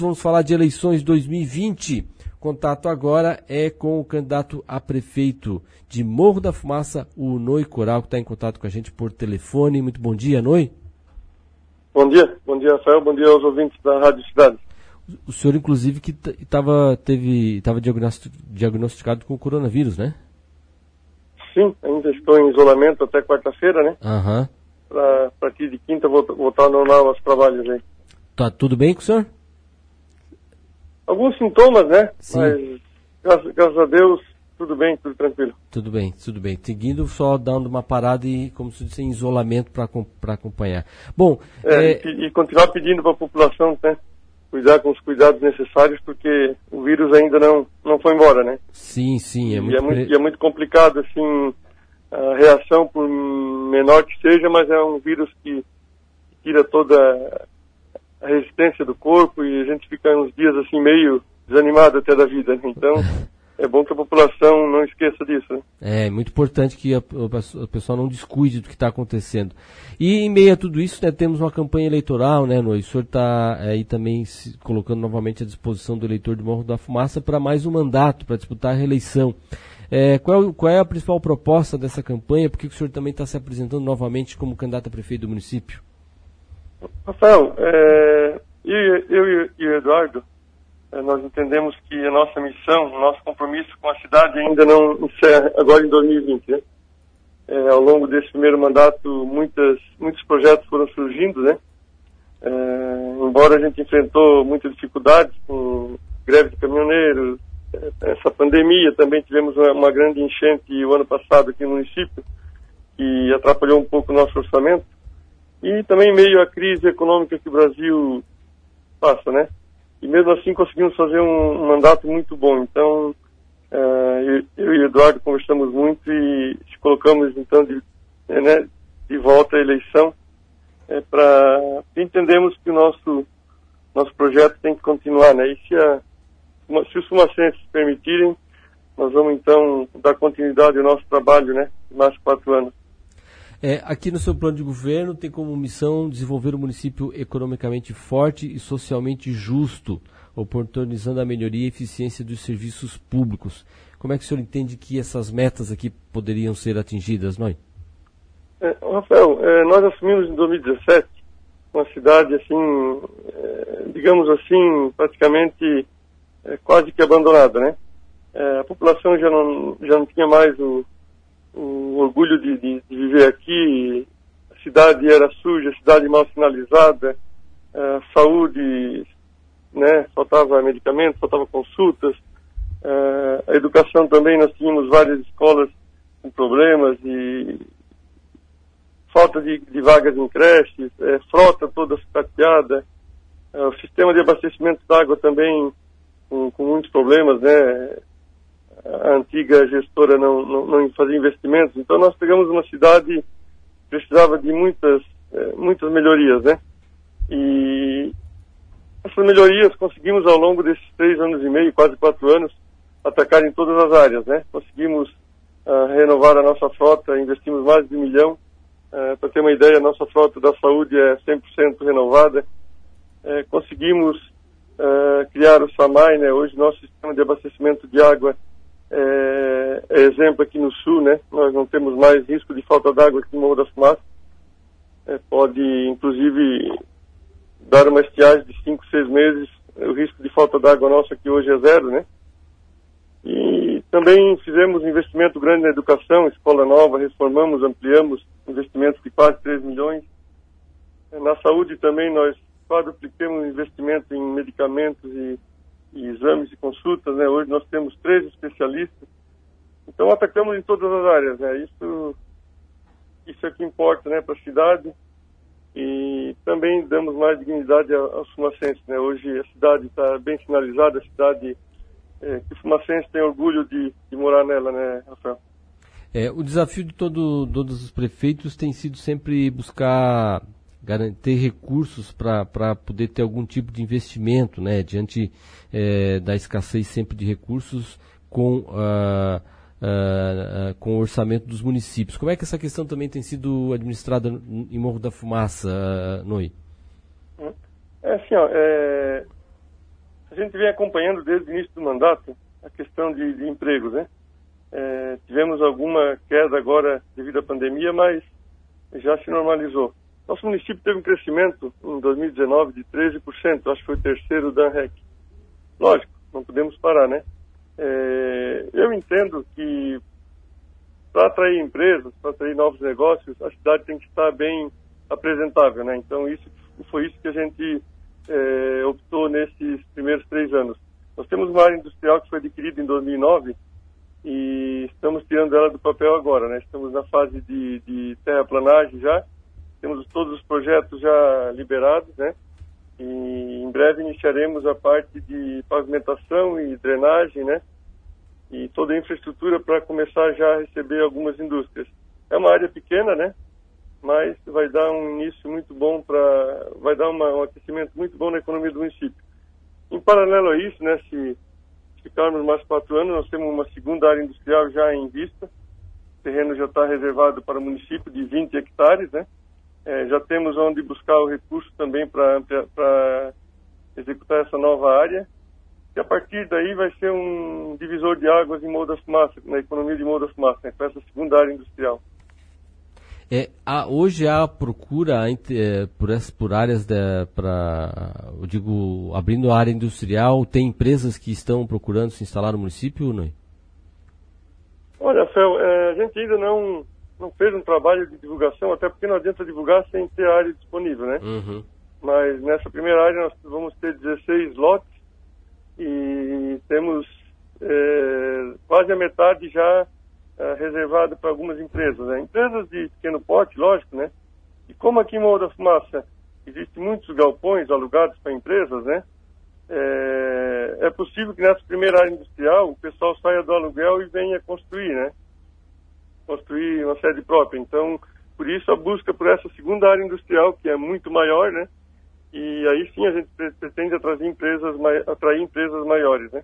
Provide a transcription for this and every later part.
Vamos falar de eleições 2020. Contato agora é com o candidato a prefeito de Morro da Fumaça, o Noi Coral, que está em contato com a gente por telefone. Muito bom dia, Noi. Bom dia, bom dia, Rafael, bom dia aos ouvintes da Rádio Cidade. O senhor, inclusive, que estava teve estava diagnosticado com coronavírus, né? Sim, ainda estou em isolamento até quarta-feira, né? Aham. Uhum. a partir de quinta voltar ao normal aos trabalhos aí. Tá tudo bem com o senhor? Alguns sintomas, né? Sim. Mas graças, graças, a Deus, tudo bem, tudo tranquilo. Tudo bem, tudo bem. Seguindo só dando uma parada e, como se disse, em isolamento para acompanhar. Bom. É, é... E, e, continuar pedindo para a população, né? Cuidar com os cuidados necessários, porque o vírus ainda não, não foi embora, né? Sim, sim. É e, muito... É muito, e é muito complicado, assim, a reação, por menor que seja, mas é um vírus que tira toda a resistência do corpo e a gente fica uns dias assim meio desanimado até da vida. Né? Então é bom que a população não esqueça disso. Né? É muito importante que a, a pessoa não descuide do que está acontecendo. E em meio a tudo isso, né, temos uma campanha eleitoral, né, no, o senhor está aí também se colocando novamente à disposição do eleitor de Morro da Fumaça para mais um mandato, para disputar a reeleição. É, qual, qual, é a principal proposta dessa campanha? Por que o senhor também está se apresentando novamente como candidato a prefeito do município? Rafael, é, eu, eu, e o Eduardo, é, nós entendemos que a nossa missão, o nosso compromisso com a cidade ainda não encerra agora em 2020. Né? É, ao longo desse primeiro mandato, muitas, muitos projetos foram surgindo, né? É, embora a gente enfrentou muitas dificuldades com greve de caminhoneiros, é, essa pandemia, também tivemos uma, uma grande enchente o ano passado aqui no município, que atrapalhou um pouco o nosso orçamento e também meio à crise econômica que o Brasil passa, né? E mesmo assim conseguimos fazer um, mandato muito bom. Então, uh, eu, e o Eduardo conversamos muito e colocamos então de, né, de volta à eleição é, para entendemos que o nosso nosso projeto tem que continuar, né? E se, a, se os fumacenses permitirem, nós vamos então dar continuidade ao nosso trabalho, né? Mais quatro anos. É, aqui no seu plano de governo tem como missão desenvolver um município economicamente forte e socialmente justo, oportunizando a melhoria e eficiência dos serviços públicos. Como é que o senhor entende que essas metas aqui poderiam ser atingidas, Noi? É, Rafael, é, nós assumimos em 2017 uma cidade assim, é, digamos assim, praticamente é, quase que abandonada, né? É, a população já não, já não tinha mais o, o orgulho de, de, de, viver aqui. A cidade era suja, a cidade mal sinalizada, a saúde, né, faltava medicamentos, faltava consultas. A educação também, nós tínhamos várias escolas com problemas e falta de, de vagas em creches, é, frota toda sucateada, é, o sistema de abastecimento d'água também com, com, muitos problemas, né? A antiga gestora não, não, não fazia investimentos. Então nós pegamos uma cidade que precisava de muitas, eh, muitas melhorias, né? E essas melhorias conseguimos ao longo desses três anos e meio, quase quatro anos, atacar em todas as áreas, né? Conseguimos uh, renovar a nossa frota, investimos mais de um milhão. Uh, Para ter uma ideia, a nossa frota da saúde é 100% renovada. Uh, conseguimos criar o SAMAI, né? Hoje nosso sistema de abastecimento de água é, é, exemplo aqui no sul, né? Nós não temos mais risco de falta d'água aqui no Morro das Fumaças. É, pode, inclusive, dar uma estiagem de 5, 6 meses. O risco de falta d'água nosso aqui hoje é zero, né? E também fizemos investimento grande na educação, escola nova, reformamos, ampliamos investimentos de quase 3 milhões. É, na saúde também nós quadruplicamos investimento em medicamentos e e exames e consultas, né? Hoje nós temos três especialistas. Então atacamos em todas as áreas, né? Isso, isso é que importa, né, para a cidade. E também damos mais dignidade aos fumacenses, né? Hoje a cidade está bem sinalizada, a cidade é, que o fumacense tem orgulho de, de morar nela, né, Rafael? É, o desafio de todo, todos os prefeitos tem sido sempre buscar garantir recursos para poder ter algum tipo de investimento, né, diante é, da escassez sempre de recursos com, uh, uh, com o orçamento dos municípios. Como é que essa questão também tem sido administrada em Morro da Fumaça, Noi? É assim, ó, é, A gente vem acompanhando desde o início do mandato a questão de, de empregos, né? É, tivemos alguma queda agora devido à pandemia, mas já se normalizou. Nosso município teve um crescimento em 2019 de 13%, acho que foi o terceiro da ANREC. Lógico, não podemos parar, né? É, eu entendo que para atrair empresas, para atrair novos negócios, a cidade tem que estar bem apresentável, né? Então isso foi isso que a gente é, optou nesses primeiros três anos. Nós temos uma área industrial que foi adquirida em 2009 e estamos tirando ela do papel agora, né? Estamos na fase de, de terraplanagem já, temos todos os projetos já liberados, né? E em breve iniciaremos a parte de pavimentação e drenagem, né? E toda a infraestrutura para começar já a receber algumas indústrias. É uma área pequena, né? Mas vai dar um início muito bom para, vai dar uma, um aquecimento muito bom na economia do município. Em paralelo a isso, né? Se ficarmos mais quatro anos, nós temos uma segunda área industrial já em vista. O terreno já está reservado para o município de 20 hectares, né? É, já temos onde buscar o recurso também para executar essa nova área. E a partir daí vai ser um divisor de águas em Morro da Fumaça, na economia de Morro da Fumaça, né, com essa segunda área industrial. É, há, hoje há procura é, por, por áreas para, eu digo, abrindo a área industrial, tem empresas que estão procurando se instalar no município não? Olha, Fel, é, a gente ainda não, não fez um trabalho de divulgação, até porque não adianta divulgar sem ter área disponível, né? Uhum. Mas nessa primeira área nós vamos ter 16 lotes e temos é, quase a metade já é, reservada para algumas empresas, né? Empresas de pequeno porte, lógico, né? E como aqui em Morro da Fumaça existem muitos galpões alugados para empresas, né? É, é possível que nessa primeira área industrial o pessoal saia do aluguel e venha construir, né? Construir uma sede própria. Então, por isso a busca por essa segunda área industrial, que é muito maior, né? E aí sim a gente pretende atrair empresas, atrair empresas maiores, né?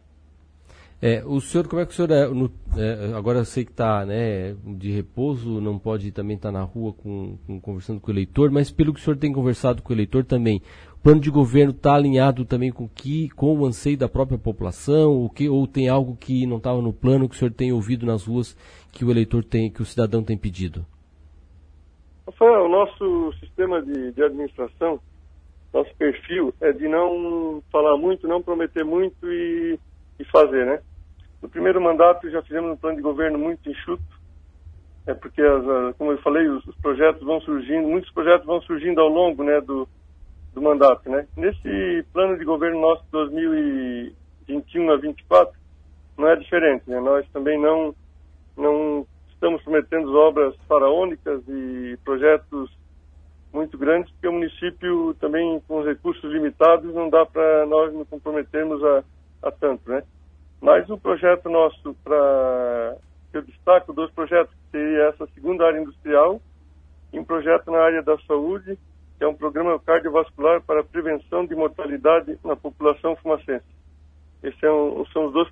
É, o senhor, como é que o senhor é, no, é agora eu sei que está né, de repouso, não pode também estar tá na rua com, com, conversando com o eleitor, mas pelo que o senhor tem conversado com o eleitor também, o plano de governo está alinhado também com, que, com o anseio da própria população, o que, ou tem algo que não estava no plano que o senhor tem ouvido nas ruas que o eleitor tem, que o cidadão tem pedido? Rafael, o nosso sistema de, de administração, nosso perfil é de não falar muito, não prometer muito e, e fazer, né? No primeiro mandato já fizemos um plano de governo muito enxuto, é porque, as, como eu falei, os, os, projetos vão surgindo, muitos projetos vão surgindo ao longo né, do, do mandato. Né? Nesse plano de governo nosso 2021 a 2024, não é diferente. Né? Nós também não, não estamos prometendo obras faraônicas e projetos muito grandes, porque o município também, com os recursos limitados, não dá para nós nos comprometermos a, a tanto. Né? Mas o projeto nosso, para eu destaco dois projetos, que seria essa segunda área industrial e um projeto na área da saúde, que é um programa cardiovascular para prevenção de mortalidade na população fumacense. Esses são, é são os dois